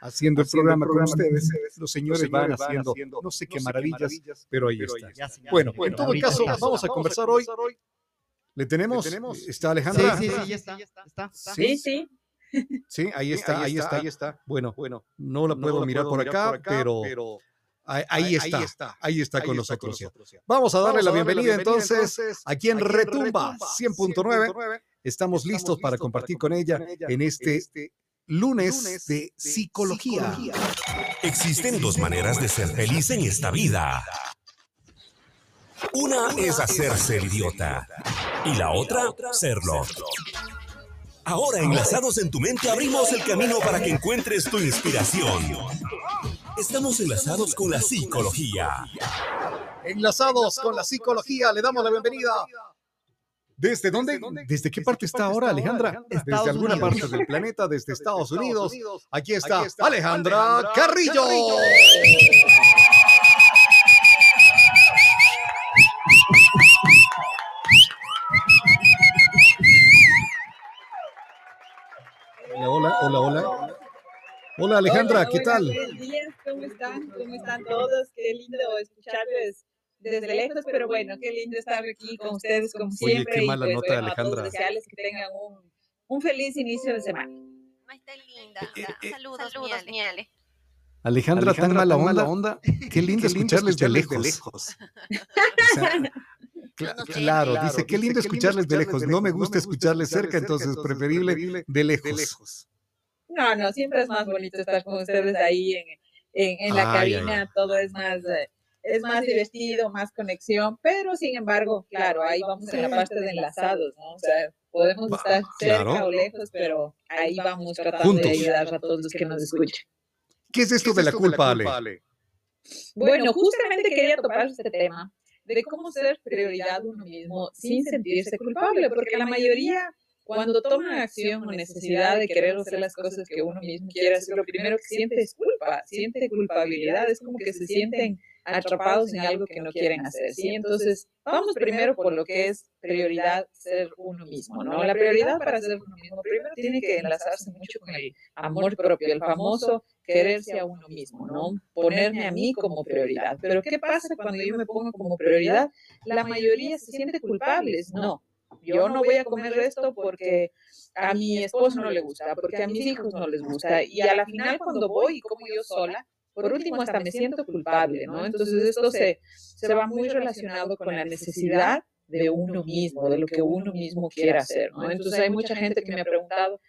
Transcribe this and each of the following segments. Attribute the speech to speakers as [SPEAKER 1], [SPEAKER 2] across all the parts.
[SPEAKER 1] haciendo el programa con ustedes. Los señores van haciendo no sé qué maravillas, pero ahí está. Bueno, en todo caso, vamos a conversar hoy. ¿Le tenemos? ¿Está Alejandra?
[SPEAKER 2] Sí, sí, sí, ya está. está.
[SPEAKER 3] Sí, sí.
[SPEAKER 1] Sí, ahí está, ahí está, ahí está. Bueno, bueno, no la puedo mirar por acá, pero ahí, está, ahí está con nosotros. Vamos a darle la bienvenida entonces a quien retumba 100.9. Estamos listos para compartir con ella en este, este lunes de psicología.
[SPEAKER 4] Existen dos maneras de ser feliz en esta vida. Una es hacerse el idiota y la otra, serlo. Ahora, enlazados en tu mente, abrimos el camino para que encuentres tu inspiración. Estamos enlazados con la psicología.
[SPEAKER 1] Enlazados con la psicología, le damos la bienvenida. ¿Desde dónde? ¿Desde qué parte está ahora, Alejandra? Desde alguna parte del planeta, desde Estados Unidos. Aquí está Alejandra Carrillo. Hola, hola, hola, hola. Alejandra, ¿qué tal?
[SPEAKER 3] Buenos días, ¿cómo están? ¿Cómo están todos? Qué lindo escucharles desde lejos, pero bueno, qué lindo estar aquí con ustedes como siempre.
[SPEAKER 1] Oye, qué mala
[SPEAKER 3] y pues,
[SPEAKER 1] nota,
[SPEAKER 3] bueno,
[SPEAKER 1] Alejandra.
[SPEAKER 3] A todos desearles que tengan un, un feliz inicio de semana.
[SPEAKER 5] Ay, está linda.
[SPEAKER 1] Eh, eh,
[SPEAKER 5] saludos, saludos, Miele.
[SPEAKER 1] Alejandra, tan mala onda. Qué lindo escucharles de lejos. O sea, claro,
[SPEAKER 5] claro,
[SPEAKER 1] dice, qué lindo escucharles de lejos. No me gusta escucharles cerca, entonces preferible de lejos.
[SPEAKER 3] No, no, siempre es más bonito estar con ustedes ahí en, en, en la
[SPEAKER 1] Ay, ay,
[SPEAKER 3] cabina, todo es más, eh, es más divertido, más conexión, pero sin embargo, claro, ahí vamos en la parte de enlazados, ¿no? O sea, podemos estar cerca
[SPEAKER 1] claro.
[SPEAKER 3] o lejos, pero ahí vamos tratando
[SPEAKER 1] Juntos.
[SPEAKER 3] de ayudar a todos los que nos escuchan.
[SPEAKER 1] ¿Qué es esto de la culpa, Ale?
[SPEAKER 3] Bueno, justamente quería topar este tema de cómo ser prioridad uno mismo sin sentirse culpable, porque la mayoría cuando toma acción o necesidad de querer hacer las cosas que uno mismo quiere hacer, lo primero que siente es culpa, siente culpabilidad, es como que se sienten atrapados en algo que no quieren hacer, ¿sí? Entonces, vamos primero por lo que es prioridad ser uno mismo, ¿no? La prioridad para ser uno mismo primero tiene que enlazarse mucho con el amor propio, el famoso quererse a uno mismo, ¿no? Ponerme a mí como prioridad. Pero ¿qué pasa cuando yo me pongo como prioridad? La mayoría se siente culpables, no. Yo no voy a comer esto porque a mi esposo no le gusta, porque a mis hijos no les gusta. Y a la final cuando voy y como yo sola, por último hasta me siento culpable, ¿no? Entonces esto se, se va muy relacionado con la necesidad de uno mismo, de lo que uno mismo quiere hacer, ¿no? Entonces hay mucha gente que me ha preguntado,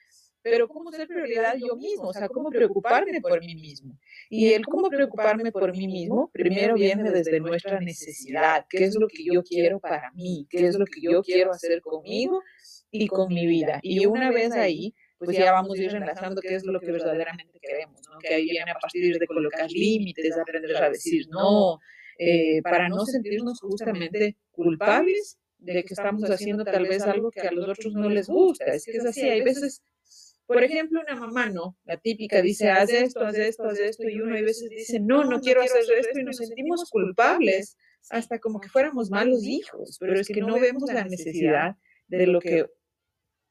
[SPEAKER 3] pero ¿cómo ser prioridad yo mismo? O sea, ¿cómo preocuparme por mí mismo? Y el cómo preocuparme por mí mismo, primero viene desde nuestra necesidad, qué es lo que yo quiero para mí, qué es lo que yo quiero hacer conmigo y con mi vida. Y una vez ahí, pues ya vamos a ir enlazando qué es lo que verdaderamente queremos, ¿no? Que ahí viene a partir de colocar límites, aprender a decir no, eh, para no sentirnos justamente culpables de que estamos haciendo tal vez algo que a los otros no les gusta. Es que es así, hay veces por ejemplo, una mamá, ¿no? La típica dice, haz esto, haz esto, haz esto, y uno a veces dice, no, no quiero hacer esto, y nos sentimos culpables, hasta como que fuéramos malos hijos, pero es que no vemos la necesidad de lo que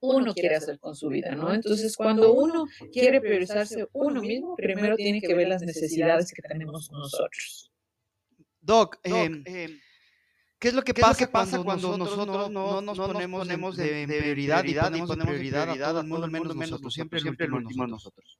[SPEAKER 3] uno quiere hacer con su vida, ¿no? Entonces, cuando uno quiere priorizarse uno mismo, primero tiene que ver las necesidades que tenemos nosotros.
[SPEAKER 2] Doc, em, ¿qué es lo que pasa, cuando, nosotros no, no nos ponemos, de, de prioridad, y ponemos, de prioridad, a todo el mundo menos nosotros? Siempre, siempre el último nosotros.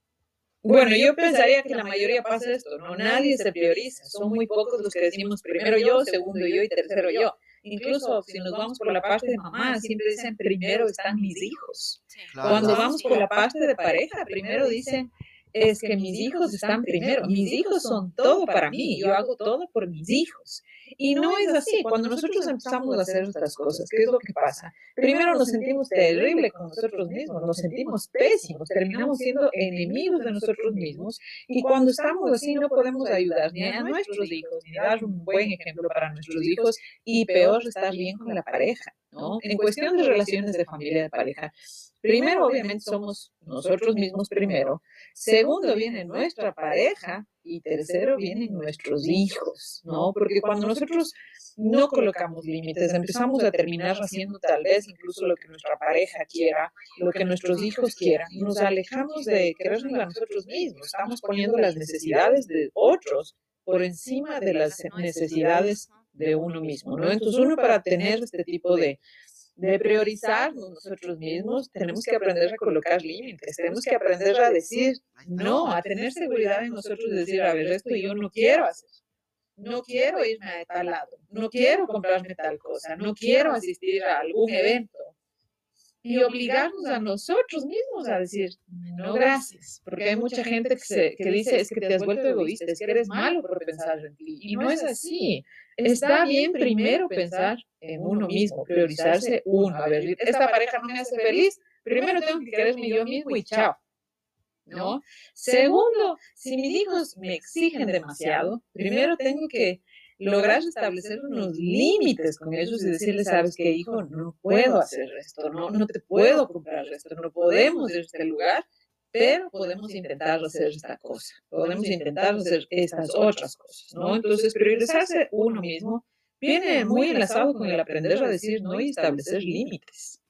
[SPEAKER 3] Bueno, yo pensaría que la mayoría pasa esto, ¿no? Nadie se prioriza, son muy pocos los que decimos primero yo, segundo yo y tercero yo. Incluso si nos vamos por la parte de mamá, siempre dicen primero están mis hijos.
[SPEAKER 5] Sí.
[SPEAKER 2] Claro.
[SPEAKER 3] Cuando vamos por la parte de pareja, primero dicen es que mis hijos están primero, mis hijos son todo para mí, yo hago todo por mis hijos. Y no es así, cuando nosotros empezamos a hacer estas cosas, ¿qué es lo que pasa? Primero nos sentimos terrible con nosotros mismos, nos sentimos pésimos, terminamos siendo enemigos de nosotros mismos. y cuando estamos así no podemos ayudar ni a nuestros hijos, ni dar un buen ejemplo para nuestros hijos y peor estar bien con la pareja, ¿no? En cuestión de relaciones de familia de pareja, primero obviamente somos nosotros mismos primero, segundo viene nuestra pareja y tercero vienen nuestros hijos, ¿no? Porque cuando nosotros no colocamos límites, empezamos a terminar haciendo tal vez incluso lo que nuestra pareja quiera, lo que nuestros hijos quieran, nos alejamos de querernos a nosotros mismos, estamos poniendo las necesidades de otros por encima de las necesidades de uno mismo, ¿no? Entonces uno para tener este tipo de, de priorizar nosotros mismos, tenemos que aprender a colocar límites, tenemos que aprender a decir no, a tener seguridad en nosotros, decir, a ver, esto yo no quiero hacer no quiero irme a tal lado, no quiero comprarme tal cosa, no quiero asistir a algún evento. Y obligarnos a nosotros mismos a decir, no, gracias, porque hay mucha gente que, que dice, es que te has vuelto egoísta, es que eres malo por pensar en ti. Y no es así. Está bien primero pensar en uno mismo, priorizarse uno. A ver, esta pareja no me hace feliz, primero tengo que quererme yo mismo y chao. ¿no? Segundo, si mis hijos me exigen demasiado, primero tengo que lograr establecer unos límites con ellos y decirles, sabes que hijo, no puedo hacer esto, no, no te puedo comprar esto, no podemos ir a este lugar, pero podemos intentar hacer esta cosa, podemos intentar hacer estas otras cosas, ¿no? Entonces, priorizarse uno mismo viene muy enlazado con el aprender a decir no y establecer límites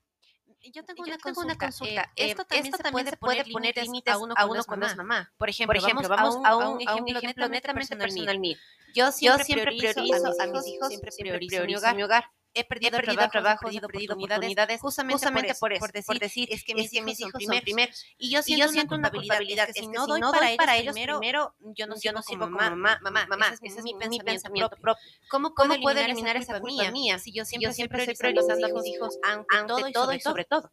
[SPEAKER 5] yo tengo, una, consulta. Eh, esto también, se, puede, poner límites a uno, cuando, es mamá. Por ejemplo, vamos, a, un, ejemplo, netamente personal, mío. Yo siempre, priorizo, a mis hijos, siempre priorizo, mi hogar. He perdido, he perdido trabajo, he perdido oportunidades, justamente, por, por, decir, por, decir, es que mis, hijos son primer, Y yo siento, yo una culpabilidad, que si no doy para, ellos primero, yo no, yo no sirvo como mamá, mamá, mamá, ese es, mi, pensamiento propio. ¿Cómo puedo eliminar esa culpa mía si yo siempre estoy priorizando a mis hijos ante todo y sobre todo?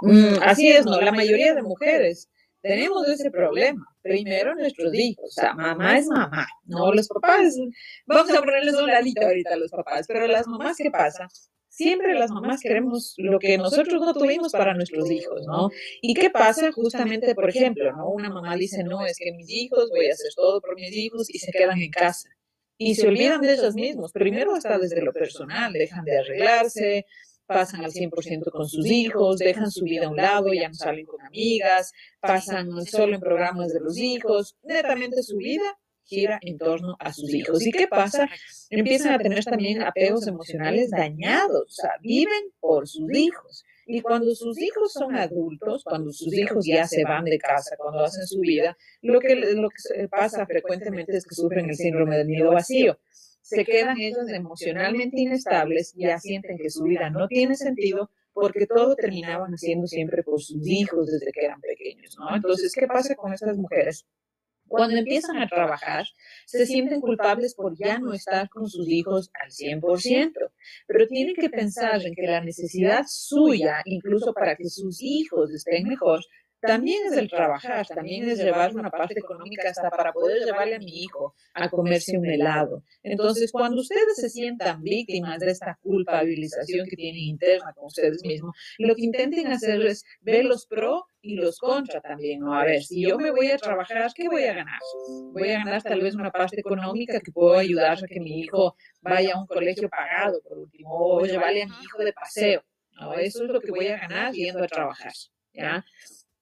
[SPEAKER 3] Mm, así es, ¿no? La mayoría de mujeres tenemos ese problema. Primero nuestros hijos, o sea, mamá es mamá, no los papás. Vamos a ponerles un ladito ahorita a los papás, pero las mamás, ¿qué pasa? Siempre las mamás queremos lo que nosotros no tuvimos para nuestros hijos, ¿no? ¿Y qué pasa justamente, por ejemplo, ¿no? Una mamá dice, no, es que mis hijos, voy a hacer todo por mis hijos y se quedan en casa. Y se olvidan de ellos mismos. Primero hasta desde lo personal, dejan de arreglarse, pasan al 100% con sus hijos, dejan su vida a un lado, ya no salen con amigas, pasan solo en programas de los hijos, netamente su vida gira en torno a sus hijos. ¿Y qué pasa? Empiezan a tener también apegos emocionales dañados, o sea, viven por sus hijos. Y cuando sus hijos son adultos, cuando sus hijos ya se van de casa, cuando hacen su vida, lo que, lo que pasa frecuentemente es que sufren el síndrome del miedo vacío se quedan ellos emocionalmente inestables, ya sienten que su vida no tiene sentido porque todo terminaban haciendo siempre por sus hijos desde que eran pequeños, ¿no? Entonces, ¿qué pasa con estas mujeres? Cuando empiezan a trabajar, se sienten culpables por ya no estar con sus hijos al 100%, pero tienen que pensar en que la necesidad suya, incluso para que sus hijos estén mejor, también es el trabajar, también es llevar una parte económica hasta para poder llevarle a mi hijo a comerse un helado. Entonces, cuando ustedes se sientan víctimas de esta culpabilización que tienen interna con ustedes mismos, lo que intenten hacer es ver los pro y los contra también, ¿no? A ver, si yo me voy a trabajar, ¿qué voy a ganar? Voy a ganar tal vez una parte económica que puedo ayudar a que mi hijo vaya a un colegio pagado, por último, o llevarle a mi hijo de paseo, ¿no? Eso es lo que voy a ganar yendo a trabajar, ¿ya?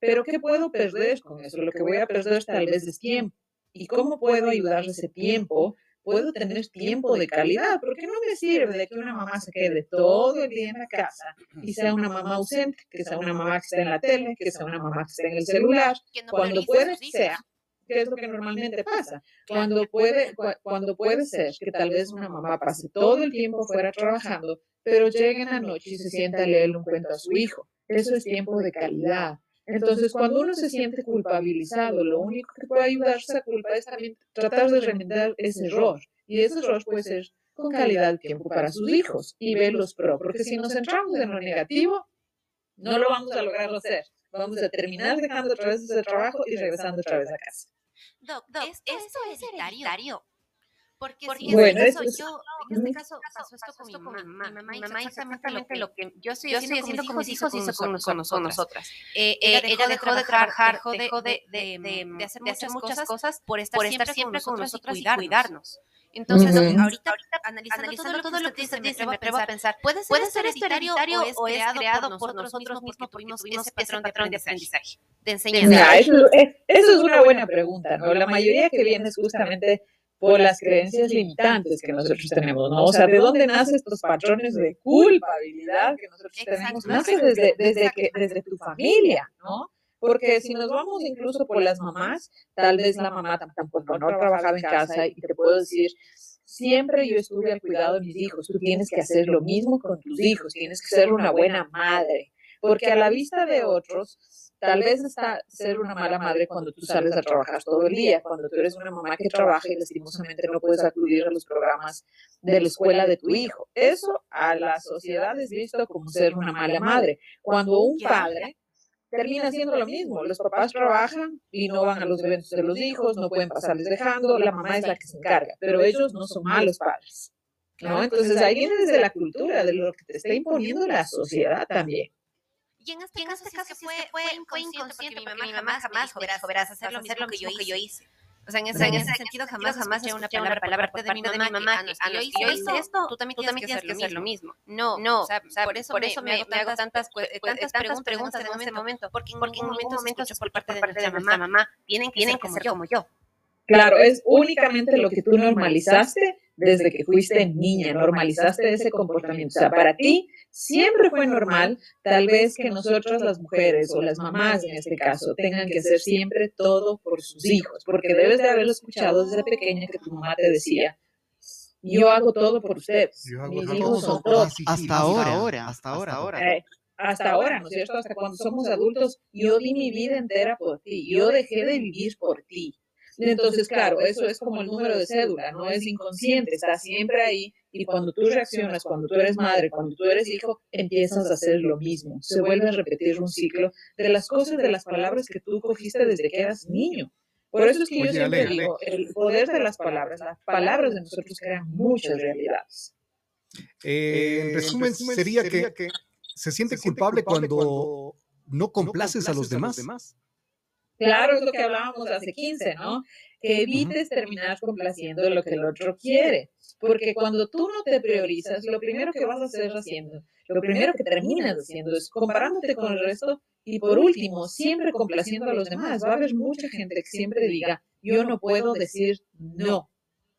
[SPEAKER 3] Pero ¿qué puedo perder con eso? Lo que voy a perder tal vez es tiempo. ¿Y cómo puedo ayudar ese tiempo? Puedo tener tiempo de calidad, porque no me sirve de que una mamá se quede todo el día en la casa y sea una mamá ausente, que sea una mamá que esté en la tele, que sea una mamá que esté en el celular, cuando puede sea, que es lo que normalmente pasa, cuando puede, cuando puede ser que tal vez una mamá pase todo el tiempo fuera trabajando, pero llegue en la noche y se sienta a leerle un cuento a su hijo. Eso es tiempo de calidad. Entonces, cuando uno se siente culpabilizado, lo único que puede ayudar a esa culpa es también tratar de remediar ese error. Y ese error puede ser con calidad de tiempo para sus hijos y verlos pro. Porque si nos centramos en lo negativo, no lo vamos a lograr hacer. Vamos a terminar dejando otra vez ese trabajo y regresando otra vez a casa.
[SPEAKER 5] Doc, ¿esto es hereditario? Porque, si bueno, eso, yo, en este caso pasó esto con mi mamá. Mi mamá, hizo exactamente lo que yo estoy, haciendo con mis hijos hizo con, nosotras. Eh, ella, dejó de trabajar, dejó de, de, hacer, muchas cosas por estar, siempre con nosotros y cuidarnos. Entonces, ahorita, analizando, todo, lo que dice, me atrevo a pensar, ¿puede ser, hereditario o es creado por nosotros mismos que tuvimos ese patrón de aprendizaje, de enseñanza?
[SPEAKER 3] eso, es, una buena pregunta, ¿no? La mayoría que viene es justamente por las creencias limitantes que nosotros tenemos, ¿no? O sea, ¿de dónde nacen estos patrones de culpabilidad que nosotros tenemos? Nace desde, desde, que, desde tu familia, ¿no? Porque si nos vamos incluso por las mamás, tal vez la mamá tampoco no trabajaba en casa y te puedo decir, siempre yo estuve al cuidado de mis hijos, tú tienes que hacer lo mismo con tus hijos, tienes que ser una buena madre, porque a la vista de otros Tal vez está ser una mala madre cuando tú sales a trabajar todo el día, cuando tú eres una mamá que trabaja y lastimosamente no puedes acudir a los programas de la escuela de tu hijo. Eso a la sociedad es visto como ser una mala madre. Cuando un padre termina haciendo lo mismo, los papás trabajan y no van a los eventos de los hijos, no pueden pasarles dejando, la mamá es la que se encarga, pero ellos no son malos padres. ¿no? Entonces ahí viene desde la cultura, de lo que te está imponiendo la sociedad también.
[SPEAKER 5] Y en este, caso, este fue, fue, inconsciente, porque, mi mamá, jamás, jamás verás, hacer lo mismo que yo, que yo hice. O sea, en ese, en ese sentido jamás, jamás escuché una palabra, palabra parte de mi mamá, de mi mamá que, a los que yo hice esto, tú también tienes, que, hacer lo mismo. No, no, o sea, por eso, por eso me, hago tantas, tantas, preguntas en ese momento, porque en ningún momento escucho por parte de nuestra mamá, tienen que ser como yo.
[SPEAKER 3] Claro, es únicamente lo que tú normalizaste desde que fuiste niña, normalizaste ese comportamiento. O sea, para ti siempre fue normal, tal vez que nosotras las mujeres o las mamás en este caso tengan que hacer siempre todo por sus hijos, porque debes de haberlo escuchado desde pequeña que tu mamá te decía, yo hago todo por ustedes. Mis hijos son todos.
[SPEAKER 2] Hasta ahora, hasta ahora, ahora.
[SPEAKER 3] Eh, hasta ahora, ¿no es cierto? Hasta cuando somos adultos, yo di mi vida entera por ti, yo dejé de vivir por ti. Entonces, claro, eso es como el número de cédula, no es inconsciente, está siempre ahí y cuando tú reaccionas, cuando tú eres madre, cuando tú eres hijo, empiezas a hacer lo mismo. Se vuelve a repetir un ciclo de las cosas, de las palabras que tú cogiste desde que eras niño. Por eso es que yo siempre digo, el poder de las palabras, las palabras de nosotros crean muchas realidades.
[SPEAKER 1] Eh, en resumen, sería, que, se siente, culpable, cuando, no complaces, a los demás.
[SPEAKER 3] Claro, es lo que hablábamos hace 15, ¿no? Que evites terminar complaciendo lo que el otro quiere. Porque cuando tú no te priorizas, lo primero que vas a hacer haciendo, lo primero que terminas haciendo es comparándote con el resto y por último, siempre complaciendo a los demás. Va a haber mucha gente que siempre diga, yo no puedo decir no,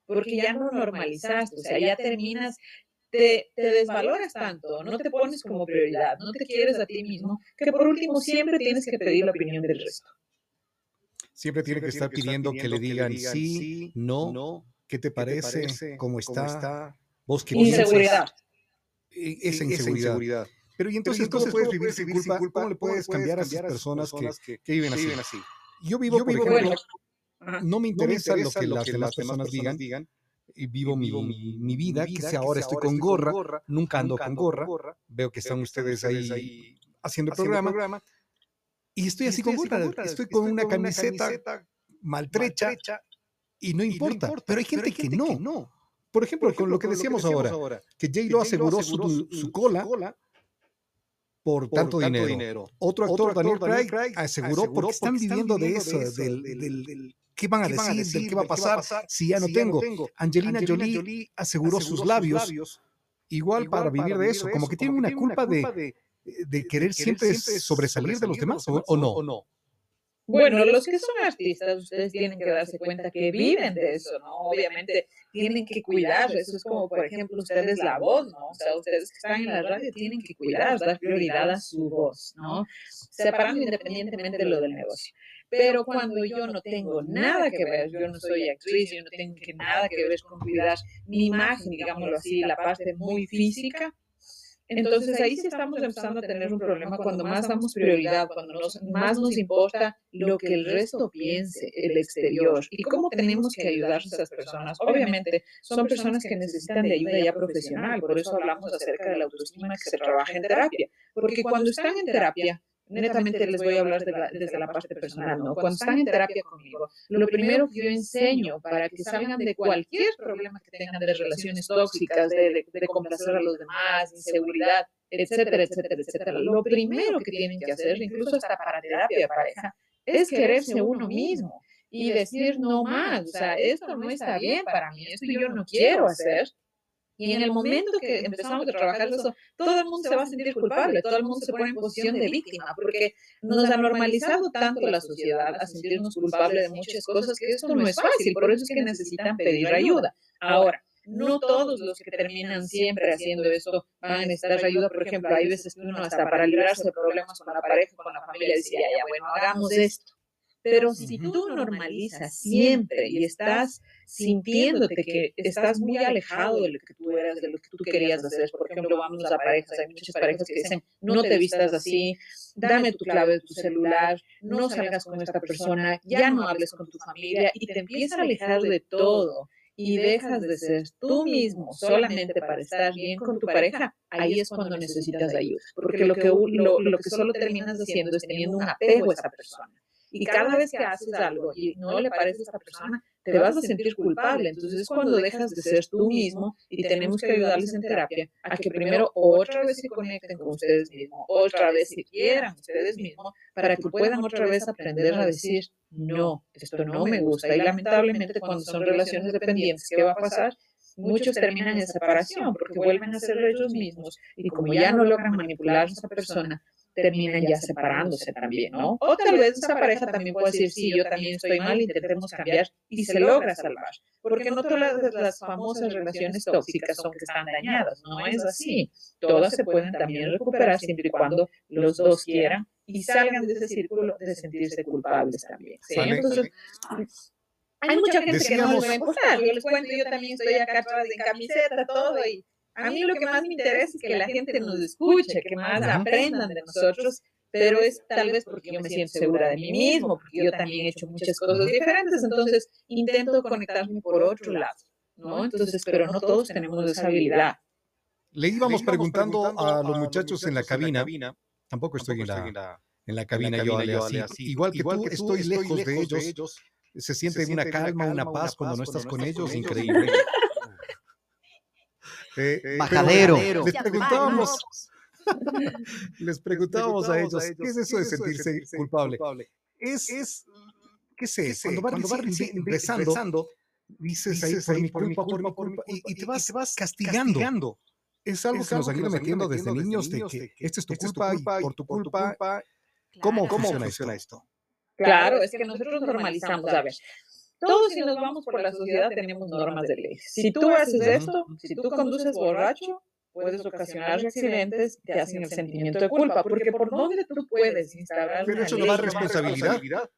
[SPEAKER 3] porque ya no normalizaste, o sea, ya terminas te, te, desvaloras tanto, no te pones como prioridad, no te quieres a ti mismo, que por último siempre tienes que pedir la opinión del resto.
[SPEAKER 1] Siempre tiene que estar pidiendo que le digan sí, no, ¿qué te parece? ¿Cómo está?
[SPEAKER 3] ¿Vos qué Inseguridad.
[SPEAKER 1] Esa inseguridad. Pero y entonces, ¿cómo puedes vivir sin culpa? ¿Cómo le puedes cambiar a esas personas que, viven así? Yo vivo, por ejemplo, no me interesa lo que las demás personas digan, y vivo mi, mi, vida, que si ahora estoy con gorra, nunca ando con gorra, veo que están ustedes ahí haciendo el programa, y estoy así con estoy con una camiseta maltrecha y no importa. Pero hay gente que no. Por ejemplo, con lo que decíamos ahora, que J. Lo aseguró su cola por tanto dinero. Otro actor, Daniel Craig, aseguró porque están viviendo de eso, del qué van a decir, del qué va a pasar si ya no tengo. Angelina Jolie aseguró sus labios igual para vivir de eso, como que tienen una culpa de de querer siempre sobresalir de los demás o, no?
[SPEAKER 3] Bueno, los que son artistas, ustedes tienen que darse cuenta que viven de eso, ¿no? Obviamente tienen que cuidar, eso es como, por ejemplo, ustedes la voz, ¿no? O sea, ustedes que están en la radio tienen que cuidar, dar prioridad a su voz, ¿no? Separando independientemente de lo del negocio. Pero cuando yo no tengo nada que ver, yo no soy actriz, yo no tengo nada que ver con cuidar mi imagen, digámoslo así, la parte muy física, entonces ahí sí estamos empezando a tener un problema cuando más damos prioridad, cuando más nos importa lo que el resto piense, el exterior, y cómo tenemos que ayudar a esas personas. Obviamente son personas que necesitan de ayuda ya profesional, por eso hablamos acerca de la autoestima que se trabaja en terapia, porque cuando están en terapia, netamente les voy a hablar desde la parte personal, ¿no? Cuando están en terapia conmigo, lo primero que yo enseño para que salgan de cualquier problema que tengan de relaciones tóxicas, de, de, complacer a los demás, inseguridad, etcétera, etcétera, etcétera, lo primero que tienen que hacer, incluso hasta para terapia de pareja, es quererse uno mismo y decir no más, o sea, esto no está bien para mí, esto yo no quiero hacer Y en el momento que empezamos a trabajar eso, todo el mundo se va a sentir culpable, todo el mundo se pone en posición de víctima, porque nos ha normalizado tanto la sociedad a sentirnos culpables de muchas cosas que esto no es fácil, por eso es que necesitan pedir ayuda. Ahora, no todos los que terminan siempre haciendo esto van a necesitar ayuda. Por ejemplo, hay veces que uno hasta para librarse de problemas con la pareja, con la familia, decía, ya, bueno, hagamos esto. Pero si tú normalizas siempre y estás sintiéndote que estás muy alejado de lo que tú eras, de lo que tú querías hacer, por ejemplo, vamos a parejas, hay muchas parejas que dicen, no te vistas así, dame tu clave de tu celular, no salgas con esta persona, ya no hables con tu familia y te empiezas a alejar de todo y dejas de ser tú mismo solamente para estar bien con tu pareja, ahí es cuando necesitas ayuda. Porque lo que, lo, lo que solo terminas haciendo es teniendo un apego a esa persona. Y cada vez que haces algo y no le parece a esta persona, te vas a sentir culpable. Entonces es cuando dejas de ser tú mismo y tenemos que ayudarles en terapia a que primero otra vez se conecten con ustedes mismos, otra vez se quieran ustedes mismos, para que puedan otra vez aprender a decir, no, esto no me gusta. Y lamentablemente cuando son relaciones dependientes, ¿qué va a pasar? Muchos terminan en separación porque vuelven a ser ellos mismos y como ya no logran manipular a esa persona, terminan ya separándose también, ¿no? O tal vez esa pareja también puede decir, sí, yo también estoy mal, intentemos cambiar y se logra salvar. Porque no todas las, famosas relaciones tóxicas son que están dañadas, no es así. Todas se pueden también recuperar siempre y cuando los dos quieran y salgan de ese círculo de sentirse culpables también. ¿sí? Entonces, hay mucha gente que no les va a importar. Yo les cuento, yo también estoy acá atrás en camiseta, todo, y a mí lo que más me interesa es que la gente nos escuche, que más aprendan de nosotros, pero es tal vez porque yo me siento segura de mí mismo, porque yo también he hecho muchas cosas diferentes, entonces intento conectarme por otro lado, ¿no? Entonces, pero no todos tenemos esa habilidad.
[SPEAKER 1] Le íbamos preguntando a los muchachos en la cabina, tampoco estoy en la, en la cabina, yo así, igual que tú, estoy lejos de ellos, se siente una calma, una paz cuando no estás con ellos, increíble.
[SPEAKER 2] Eh, Majadero.
[SPEAKER 1] Les preguntábamos, les preguntábamos a ellos, ¿qué es eso de sentirse culpable? Es, es ¿qué sé? Cuando, cuando vas rezando, dices ahí, por mi culpa, por mi culpa, y, te vas, vas castigando. Es algo que nos han ido metiendo desde niños de que esta es tu culpa y por tu culpa. ¿Cómo funciona esto?
[SPEAKER 3] Claro, es que nosotros normalizamos. A ver, todos si nos vamos por la sociedad tenemos normas de ley. Si tú haces esto, si tú conduces borracho, puedes ocasionar accidentes, te hacen el sentimiento de culpa, porque por dónde tú puedes instalar
[SPEAKER 1] Pero eso no da responsabilidad.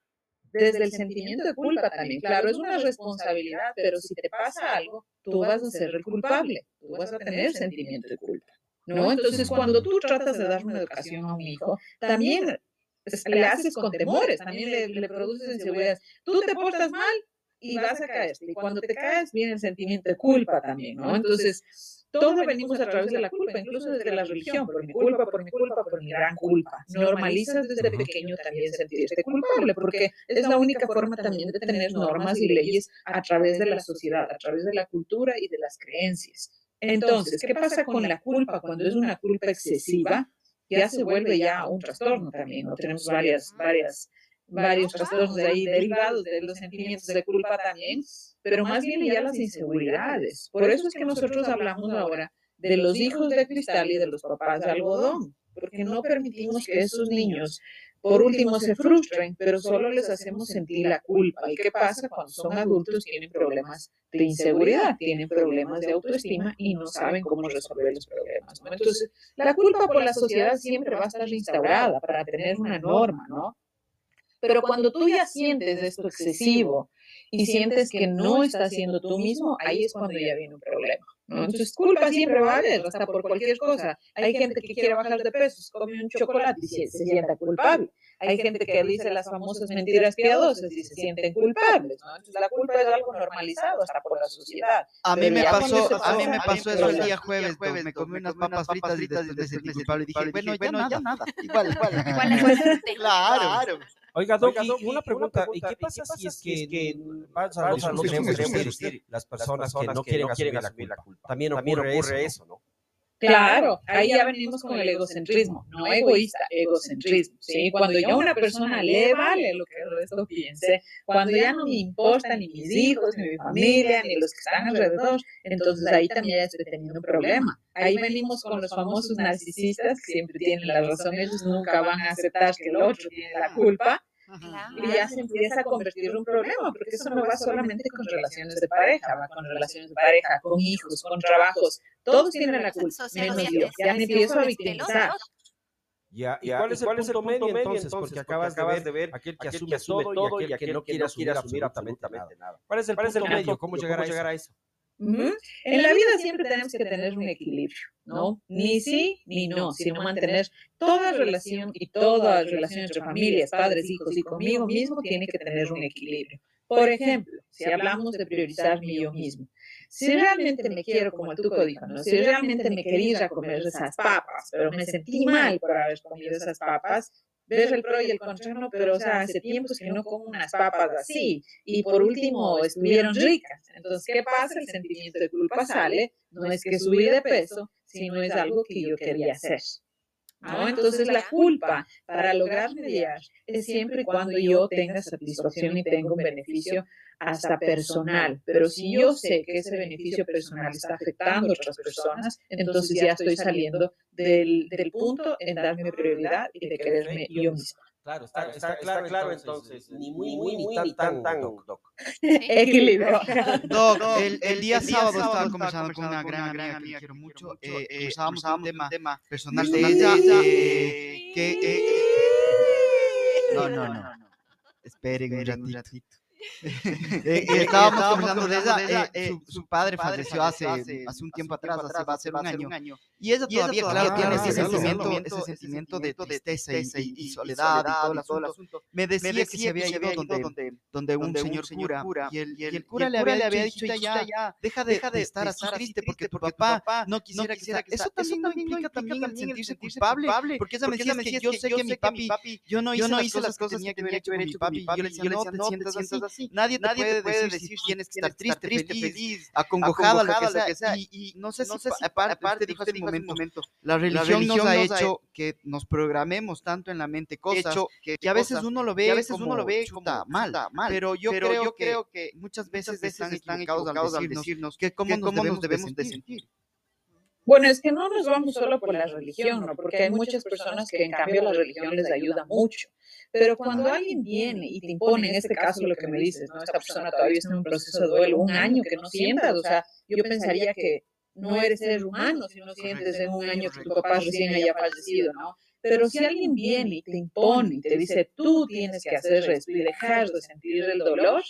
[SPEAKER 3] Desde el sentimiento de culpa también, claro, es una responsabilidad, pero si te pasa algo, tú vas a ser el culpable, tú vas a tener sentimiento de culpa. ¿no? Entonces, cuando tú tratas de dar una educación a un hijo, también le haces con temores, también le, le produces inseguridades. Tú te portas mal, y vas a caer. Y cuando te caes viene el sentimiento de culpa también, ¿no? Entonces, todo venimos a través de la culpa, incluso desde la religión, por mi culpa, por mi culpa, por mi gran culpa. Normalizas desde pequeño también sentirte culpable, porque es la única forma también de tener normas y leyes a través de la sociedad, a través de la cultura y de las creencias. Entonces, ¿qué pasa con la culpa cuando es una culpa excesiva? Ya se vuelve ya un trastorno también, ¿no? Tenemos varias, varias varios trastornos de ahí derivados de los sentimientos de culpa también, pero más bien ya las inseguridades. Por eso es que nosotros hablamos ahora de los hijos de cristal y de los papás de algodón, porque no permitimos que esos niños, por último, se frustren, pero solo les hacemos sentir la culpa. ¿Y qué pasa cuando son adultos? Tienen problemas de inseguridad, tienen problemas de autoestima y no saben cómo resolver los problemas. Entonces, la culpa por la sociedad siempre va a estar instaurada para tener una norma, ¿no? Pero cuando tú ya sientes esto excesivo y sientes que no estás siendo tú mismo, ahí es cuando ya viene un problema. Entonces, culpa siempre va a haber, hasta por cualquier cosa. Hay gente que quiere bajar de peso, come un chocolate y se, se sienta culpable. Hay gente que dice las famosas mentiras piadosas y se sienten culpables. Entonces, la culpa es algo normalizado hasta por la sociedad.
[SPEAKER 2] A mí me pasó, a mí me pasó eso el día jueves, jueves me comí unas papas fritas y después me sentí culpable y dije, bueno, ya nada. Igual, igual. Igual,
[SPEAKER 5] claro.
[SPEAKER 6] Oiga, Doc, y una pregunta, ¿y qué pasa si es que, vamos a los las personas que no quieren asumir la culpa? También ocurre eso, ¿no?
[SPEAKER 3] Claro, ahí ya venimos con el egocentrismo, no egoísta, egocentrismo, ¿sí? Cuando ya una persona le vale lo que el resto piense, cuando ya no me importa ni mis hijos, ni mi familia, ni los que están alrededor, entonces ahí también ya estoy teniendo un problema. Ahí venimos con los famosos narcisistas que siempre tienen la razón, ellos nunca van a aceptar que el otro tiene la culpa, y ya se empieza a convertir en un problema, porque eso no va solamente con relaciones de pareja, va con relaciones de pareja, con hijos, con trabajos, todos tienen la culpa, menos yo, ya me empiezo a victimizar.
[SPEAKER 6] Ya, ¿Y cuál es el, punto, medio, entonces? Porque acabas, de, ver aquel que asume todo y aquel que no quiere asumir absolutamente nada. ¿Cuál es el punto medio? ¿Cómo llegar a eso?
[SPEAKER 3] En la vida siempre tenemos que tener un equilibrio, ¿no? Ni sí ni no, sino mantener toda relación y toda relación entre familias, padres, hijos y conmigo mismo tiene que tener un equilibrio. Por ejemplo, si hablamos de priorizarme yo mismo, si realmente me quiero, como el tuco dijo, ¿no? si realmente me quería comer esas papas, pero me sentí mal por haber comido esas papas, ves el pro y el contra, no, pero o sea, hace tiempo que no como unas papas así. Y por último, estuvieron ricas. Entonces, ¿qué pasa? El sentimiento de culpa sale, no es que subí de peso, sino es algo que yo quería hacer. ¿No? Entonces la culpa para lograr mediar es siempre y cuando yo tenga satisfacción y tenga un beneficio hasta personal. Pero si yo sé que ese beneficio personal está afectando a otras personas, entonces ya estoy saliendo del, del punto en darme prioridad y de quererme yo misma.
[SPEAKER 6] Claro, está, está, claro, claro, entonces, ni muy, muy, ni tan, tan, tan, doc, doc.
[SPEAKER 3] Equilibrio.
[SPEAKER 2] Doc, el, el, día sábado estaba conversando con una gran amiga que quiero mucho, eh, eh, usábamos un tema personal de ella, eh, que... No, no, no, esperen un ratito. Eh, estábamos conversando de ella, eh, eh, su, padre falleció hace, hace un tiempo atrás, hace, va a ser un año, y ella todavía, claro, tiene ese sentimiento, ese sentimiento de tristeza y, soledad y todo el asunto. Me decía que se había ido donde, donde un señor cura, y el, cura le había dicho, ya, deja de estar así triste porque tu papá no quisiera que Eso también implica también sentirse culpable, porque ella me decía que yo sé que mi papi, yo no hice las cosas que tenía que haber hecho mi papi, y yo le decía, no te sientas así, Nadie te, puede, decir, si tienes que estar triste, triste feliz, acongojada, lo que sea. Y, no sé si, aparte, dijo en un momento, la religión, nos ha hecho que nos programemos tanto en la mente cosas que, a veces uno lo ve, a veces uno lo ve como mal, pero yo creo que muchas veces están equivocados al decirnos que cómo nos debemos de sentir.
[SPEAKER 3] Bueno, es que no nos vamos solo por la religión, ¿no? Porque hay muchas personas que en cambio la religión les ayuda mucho. Pero cuando alguien viene y te impone, en este caso lo que me dices, ¿no? Esta persona todavía está en un proceso de duelo, un año que no sientas, o sea, yo pensaría que no eres ser humano si no sientes en un año que tu papá recién haya fallecido, ¿no? Pero si alguien viene y te impone y te dice, tú tienes que hacer esto y dejar de sentir el dolor,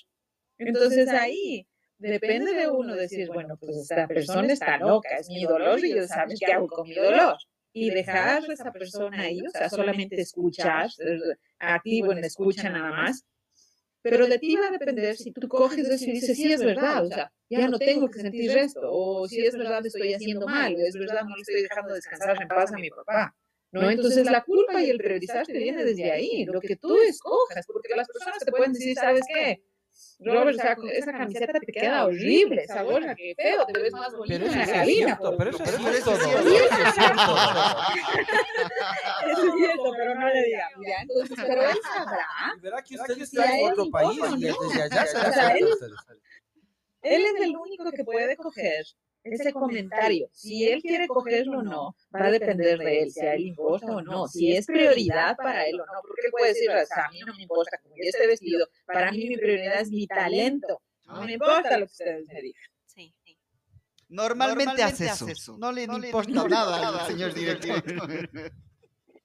[SPEAKER 3] entonces ahí depende de uno decir, bueno, pues esta persona está loca, es mi dolor y yo sabes qué hago con mi dolor. Y dejar a esa persona ahí, o sea, solamente escuchar, activo en escucha nada más. Pero de ti va a depender si tú coges eso y dices, sí, es verdad, o sea, ya no tengo que sentir esto, o si es verdad, estoy haciendo mal, o es verdad, no le estoy dejando descansar en paz a mi papá. ¿no? Entonces la culpa y el priorizar te viene desde ahí, lo que tú escojas, porque las personas te pueden decir, ¿sabes qué? Robert, esa camiseta te queda horrible, esa bolsa, qué feo, te ves más bonito en la cabina.
[SPEAKER 6] Pero eso es cierto,
[SPEAKER 3] eso es cierto. Eso es cierto, pero no le diga. entonces, pero él sabrá.
[SPEAKER 6] Verá que usted está en otro país y desde allá
[SPEAKER 3] se Él es el único que puede coger ese comentario, si él quiere cogerlo o no, va a depender de él, si a él le importa o no, si es prioridad para él o no, porque él puede decir, a mí no me importa cómo yo esté vestido, para mí mi prioridad es mi talento, no me importa lo que ustedes me digan.
[SPEAKER 2] Sí, sí. Normalmente, hace eso. No le, importa, nada al señor director.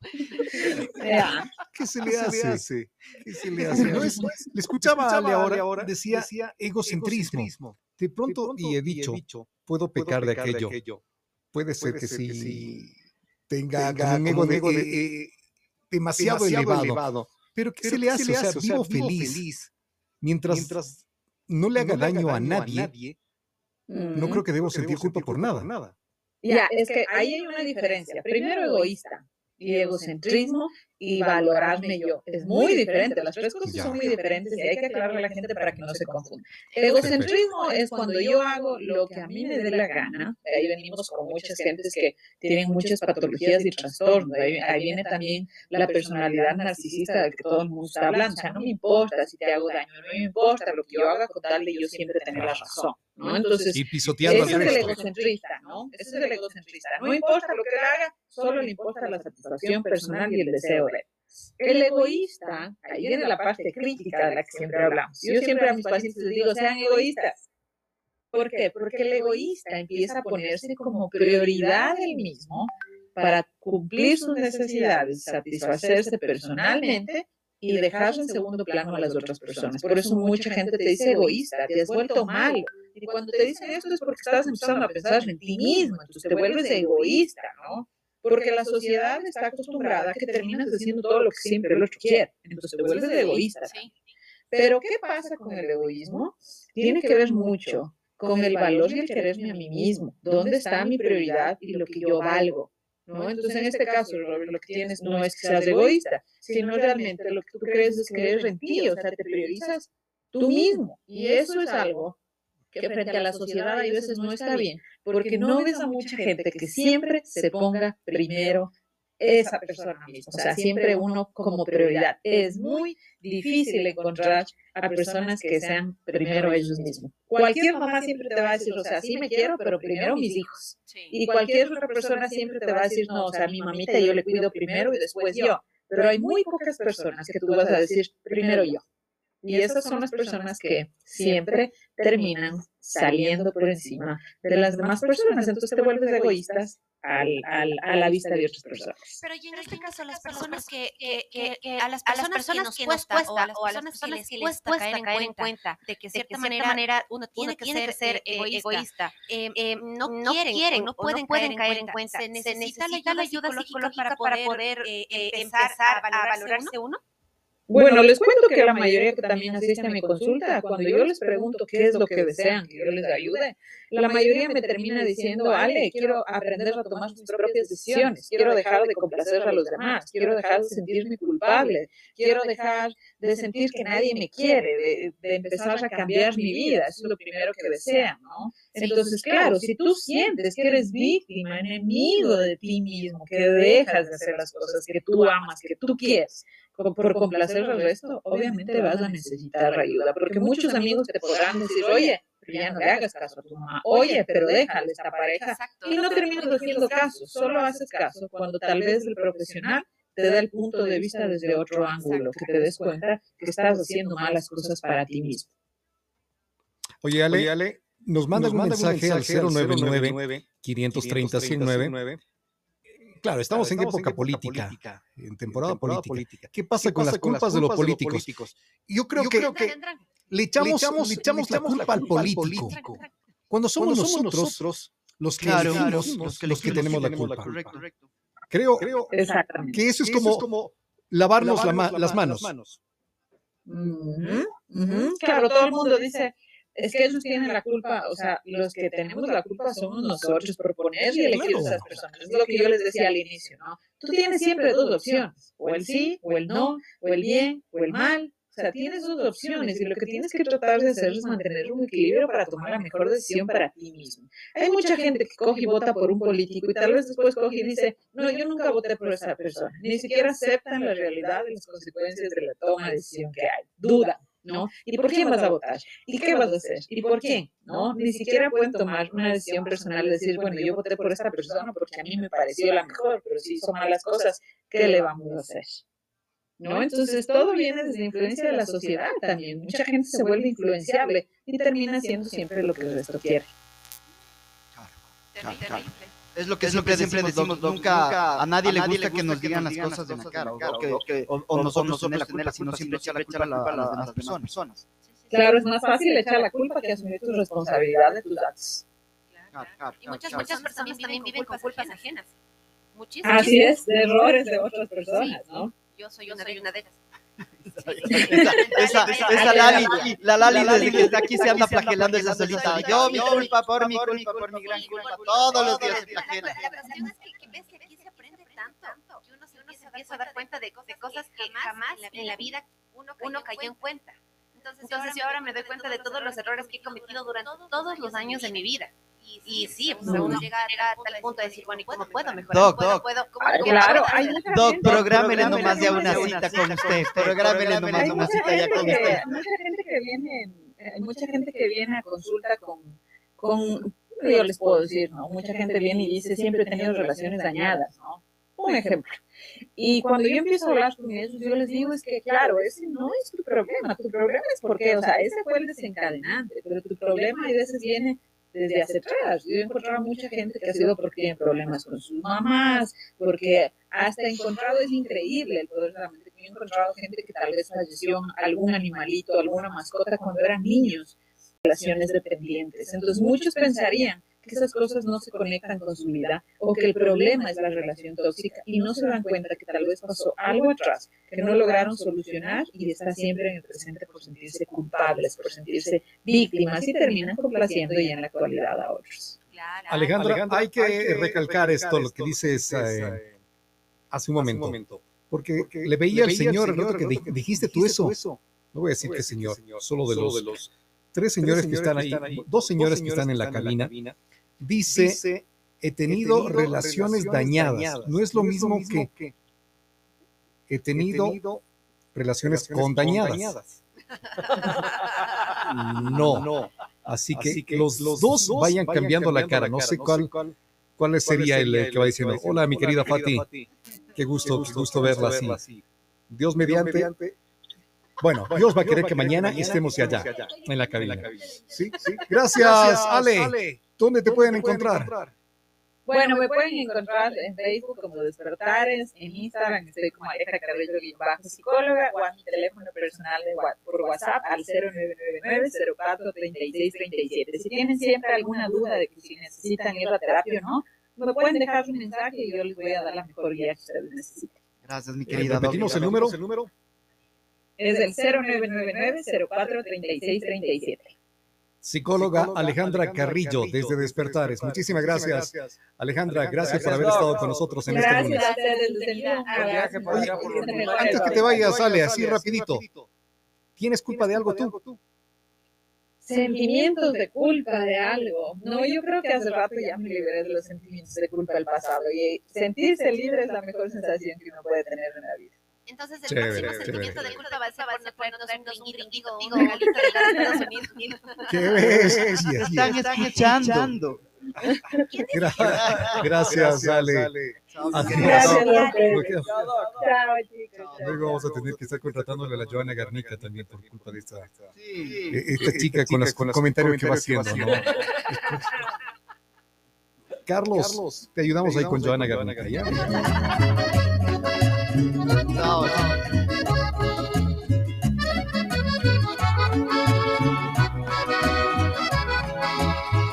[SPEAKER 1] ¿Qué se le hace? ¿Qué se le hace? le escuchaba a Ale ahora, decía, egocentrismo. De pronto, y he dicho, puedo pecar, de, aquello. Puede ser, que, sí tenga, un ego, de, demasiado, elevado. Pero ¿qué se le hace? O sea, vivo, feliz. Mientras, no le haga daño, a nadie, no creo que debo sentir culpa por nada.
[SPEAKER 3] Ya, es que ahí hay una diferencia. Primero egoísta y egocentrismo y valorarme yo. Es muy diferente, las tres cosas son muy diferentes y hay que aclararle a la gente para que no se confunda. Egocentrismo es cuando yo hago lo que a mí me dé la gana. Ahí venimos con muchas gentes que tienen muchas patologías y trastornos. Ahí, viene también la personalidad narcisista de que todo el mundo está hablando. O sea, no me importa si te hago daño, no me importa lo que yo haga con tal de yo siempre tener la razón. ¿No? Entonces,
[SPEAKER 1] y pisoteando
[SPEAKER 3] ese es el egocentrista, ¿no? Ese es el egocentrista. No importa lo que él haga, solo le importa la satisfacción personal y el deseo de él. El egoísta, ahí viene la parte crítica de la que siempre hablamos. Yo siempre a mis pacientes les digo, sean egoístas. ¿Por qué? Porque el egoísta empieza a ponerse como prioridad el mismo para cumplir sus necesidades, satisfacerse personalmente y dejar en segundo plano a las otras personas. Por eso mucha gente te dice egoísta, te has vuelto malo. Y cuando te dicen esto es porque estás empezando a pensar en ti mismo, entonces te vuelves egoísta, ¿no? Porque la sociedad está acostumbrada a que terminas haciendo todo lo que siempre el otro quiere, entonces te vuelves egoísta. Pero ¿qué pasa con el egoísmo? Tiene que ver mucho con el valor y el quererme a mí mismo. ¿Dónde está mi prioridad y lo que yo valgo? ¿no? Entonces, en este caso, lo que tienes no es que seas egoísta, sino realmente lo que tú crees es eres en ti, o sea, te priorizas tú mismo. Y eso es algo que frente a la sociedad a veces no está bien, porque no ves a mucha gente que siempre se ponga primero esa persona misma, o sea, siempre uno como prioridad. Es muy difícil encontrar a personas que sean primero ellos mismos. Cualquier mamá siempre te va a decir, o sea, sí me quiero, pero primero mis hijos. Y cualquier otra persona siempre te va a decir, no, o sea, mi mamita yo le cuido primero y después yo. Pero hay muy pocas personas que tú vas a decir, primero yo. Y esas son las personas que siempre terminan saliendo por encima de las demás personas. Entonces te vuelves egoístas al, al, a la vista de otras personas.
[SPEAKER 5] Pero y en este caso, las personas que, que, que, a las personas, que nos cuesta, o a las personas, que les cuesta caer en cuenta de que de cierta manera, manera uno tiene, que, ser, ser egoísta, eh, eh, no, no, quieren, no pueden, caer, en cuenta. Se necesita, la ayuda psicológica para poder eh, empezar a valorarse uno.
[SPEAKER 3] Bueno, les cuento que la mayoría que también asiste a mi consulta, cuando yo les pregunto qué es lo que desean que yo les ayude, la mayoría me termina diciendo, Ale, quiero aprender a tomar mis propias decisiones, quiero dejar de complacer a los demás, quiero dejar de sentirme culpable, quiero dejar de sentir que nadie me quiere, de, empezar a cambiar mi vida, eso es lo primero que desean, ¿no? Entonces, claro, si tú sientes que eres víctima, enemigo de ti mismo, que dejas de hacer las cosas que tú amas, que tú quieres, por complacer al resto, obviamente vas a necesitar ayuda, porque muchos amigos te podrán decir, oye, ya no le hagas caso a tu mamá, oye, pero déjale esta pareja, y no terminas haciendo caso, solo haces caso. cuando tal vez el profesional te da el punto de vista desde otro ángulo, que te des cuenta que estás haciendo malas cosas para ti mismo.
[SPEAKER 1] Oye, Ale, nos manda, un, mensaje al 099 530 109 Claro, estamos, en, época, política, en temporada, política. ¿Qué pasa, con, las culpas de los políticos? Yo creo que, le echamos, la culpa al político. Cuando somos, nosotros, los que, los que, tenemos la culpa. Creo, que eso es como, lavarnos, las manos.
[SPEAKER 3] Claro, todo el mundo dice, es que ellos tienen la culpa, o sea, los que tenemos la culpa somos nosotros por poner y elegir a esas personas. Es lo que yo les decía al inicio, ¿no? Tú tienes siempre dos opciones, o el sí, o el no, o el bien, o el mal. O sea, tienes dos opciones y lo que tienes que tratar de hacer es mantener un equilibrio para tomar la mejor decisión para ti mismo. Hay mucha gente que coge y vota por un político y tal vez después coge y dice, no, yo nunca voté por esa persona. Ni siquiera aceptan la realidad y las consecuencias de la toma de decisión que hay. Duda. ¿No? ¿Y por quién vas a votar? ¿Y qué vas a hacer? ¿Y por qué? ¿No? Ni siquiera pueden tomar una decisión personal de decir, bueno, yo voté por esta persona porque a mí me pareció la mejor, pero si hizo malas cosas, ¿qué le vamos a hacer? ¿No? Entonces todo viene desde la influencia de la sociedad también. Mucha gente se vuelve influenciable y termina haciendo siempre lo que el resto quiere.
[SPEAKER 2] Claro, claro, es lo que, es siempre, lo que siempre decimos, nunca, a nadie, le, gusta que nos digan las cosas de la cara, o, nosotros tener la culpa, sino siempre echar la culpa a, las personas.
[SPEAKER 3] Claro, es más fácil echar la culpa que asumir tu responsabilidad de tus actos.
[SPEAKER 5] y muchas, muchas personas también viven con culpas ajenas. Muchísimas.
[SPEAKER 3] Así es, de errores de otras personas, ¿no?
[SPEAKER 5] Yo soy una de ellas.
[SPEAKER 2] Esa, esa, Lali, la Lali desde que está aquí se anda flagelando esa solita. Yo, mi culpa, por mi culpa, por mi gran culpa, todos los días se flagela.
[SPEAKER 5] La cuestión es que ves que aquí se aprende tanto que uno se empieza a dar cuenta de, cosas que jamás en la vida uno cayó en cuenta. Entonces, yo ahora me doy cuenta de todos los errores que he cometido durante todos los años de mi vida. Y sí, pues uno llega a tal punto de decir, bueno, ¿y cómo puedo mejorar?
[SPEAKER 2] Doc,
[SPEAKER 5] ¿Puedo,
[SPEAKER 2] doc.
[SPEAKER 5] puedo, cómo,
[SPEAKER 3] Ah,
[SPEAKER 5] cómo
[SPEAKER 3] claro,
[SPEAKER 5] puedo
[SPEAKER 3] hay
[SPEAKER 5] hacer?
[SPEAKER 3] mucha
[SPEAKER 2] Doc,
[SPEAKER 3] gente-
[SPEAKER 2] prográmele nomás ya una cita con usted. Prográmele nomás una cita ya con
[SPEAKER 3] que-
[SPEAKER 2] usted.
[SPEAKER 3] mucha gente que viene, hay mucha gente que viene a consulta con, con, yo les puedo decir, ¿no? Mucha gente viene y dice, siempre he tenido relaciones dañadas, ¿no? Un ejemplo. Y cuando yo empiezo a hablar con ellos, yo les digo, es que, claro, ese no es tu problema, tu problema es porque, o sea, ese fue el desencadenante, pero tu problema a veces viene desde hace atrás. Yo he encontrado mucha gente que ha sido porque tiene problemas con sus mamás, porque hasta he encontrado, es increíble el poder de la mente, yo he encontrado gente que tal vez falleció algún animalito, alguna mascota cuando eran niños, relaciones dependientes. Entonces muchos pensarían que esas cosas no se conectan con su vida o que el problema es la relación tóxica y no se dan cuenta que tal vez pasó algo atrás que no lograron solucionar y está siempre en el presente por sentirse culpables, por sentirse víctimas y terminan complaciendo ya en la actualidad a otros.
[SPEAKER 5] Claro.
[SPEAKER 1] Alejandra, hay que recalcar esto, lo que dices eh, hace un momento. Porque le veía al señor, el que di- dijiste tú eso. No voy a decir que señor, solo de los tres señores que están ahí, dos señores que están en la cabina, dice, he tenido relaciones dañadas. No es lo mismo que he tenido relaciones con dañadas. No. Así que los dos vayan cambiando la cara. No sé cuál, cuál sería el que va diciendo, hola mi querida Fati, qué gusto, qué gusto verla así. Dios mediante, bueno, Dios va a querer que mañana estemos ya allá, en la cabina. ¿Sí? Gracias, Ale. ¿Dónde te pueden encontrar?
[SPEAKER 3] Bueno, me pueden encontrar en Facebook como Despertares, en Instagram estoy como Aleja Carrillo bajo psicóloga o a mi teléfono personal de por WhatsApp al 0999-043637. Si tienen siempre alguna duda de que si necesitan ir a terapia o no, me pueden dejar su mensaje y yo les voy a dar la mejor guía que ustedes necesiten.
[SPEAKER 2] Gracias, mi
[SPEAKER 1] Eh,
[SPEAKER 2] querida.
[SPEAKER 1] Repetimos el número.
[SPEAKER 3] Es el 0999-043637.
[SPEAKER 1] Psicóloga Alejandra Carrillo, desde Despertares. Muchísimas gracias, Alejandra. Gracias por haber estado con nosotros en este lunes.
[SPEAKER 3] Gracias un abrazo.
[SPEAKER 1] Oye, Antes que te vayas, Ale, así rapidito. ¿Tienes culpa de algo tú?
[SPEAKER 3] Sentimientos de culpa de algo. No, yo creo que hace rato ya me liberé de los sentimientos de culpa del pasado. Y sentirse libre es la mejor sensación que uno puede tener en la vida.
[SPEAKER 5] Entonces, el
[SPEAKER 1] Chévere,
[SPEAKER 5] próximo sentimiento
[SPEAKER 1] chévere.
[SPEAKER 5] de culpa va a ser ponernos un gringuito, un regalito de Estados Unidos.
[SPEAKER 1] ¿Qué ves?
[SPEAKER 2] Están escuchando.
[SPEAKER 1] Gra- Gracias, Ale.
[SPEAKER 3] Gracias, Chao, chicos.
[SPEAKER 1] Luego vamos a tener que estar contratándole a la Joana Garnica también por culpa de esta,
[SPEAKER 2] Sí.
[SPEAKER 1] esta chica con los comentarios que va haciendo. ¿no? Carlos, te ayudamos ahí con Joana Garnica. ¿Ya?
[SPEAKER 2] No, no.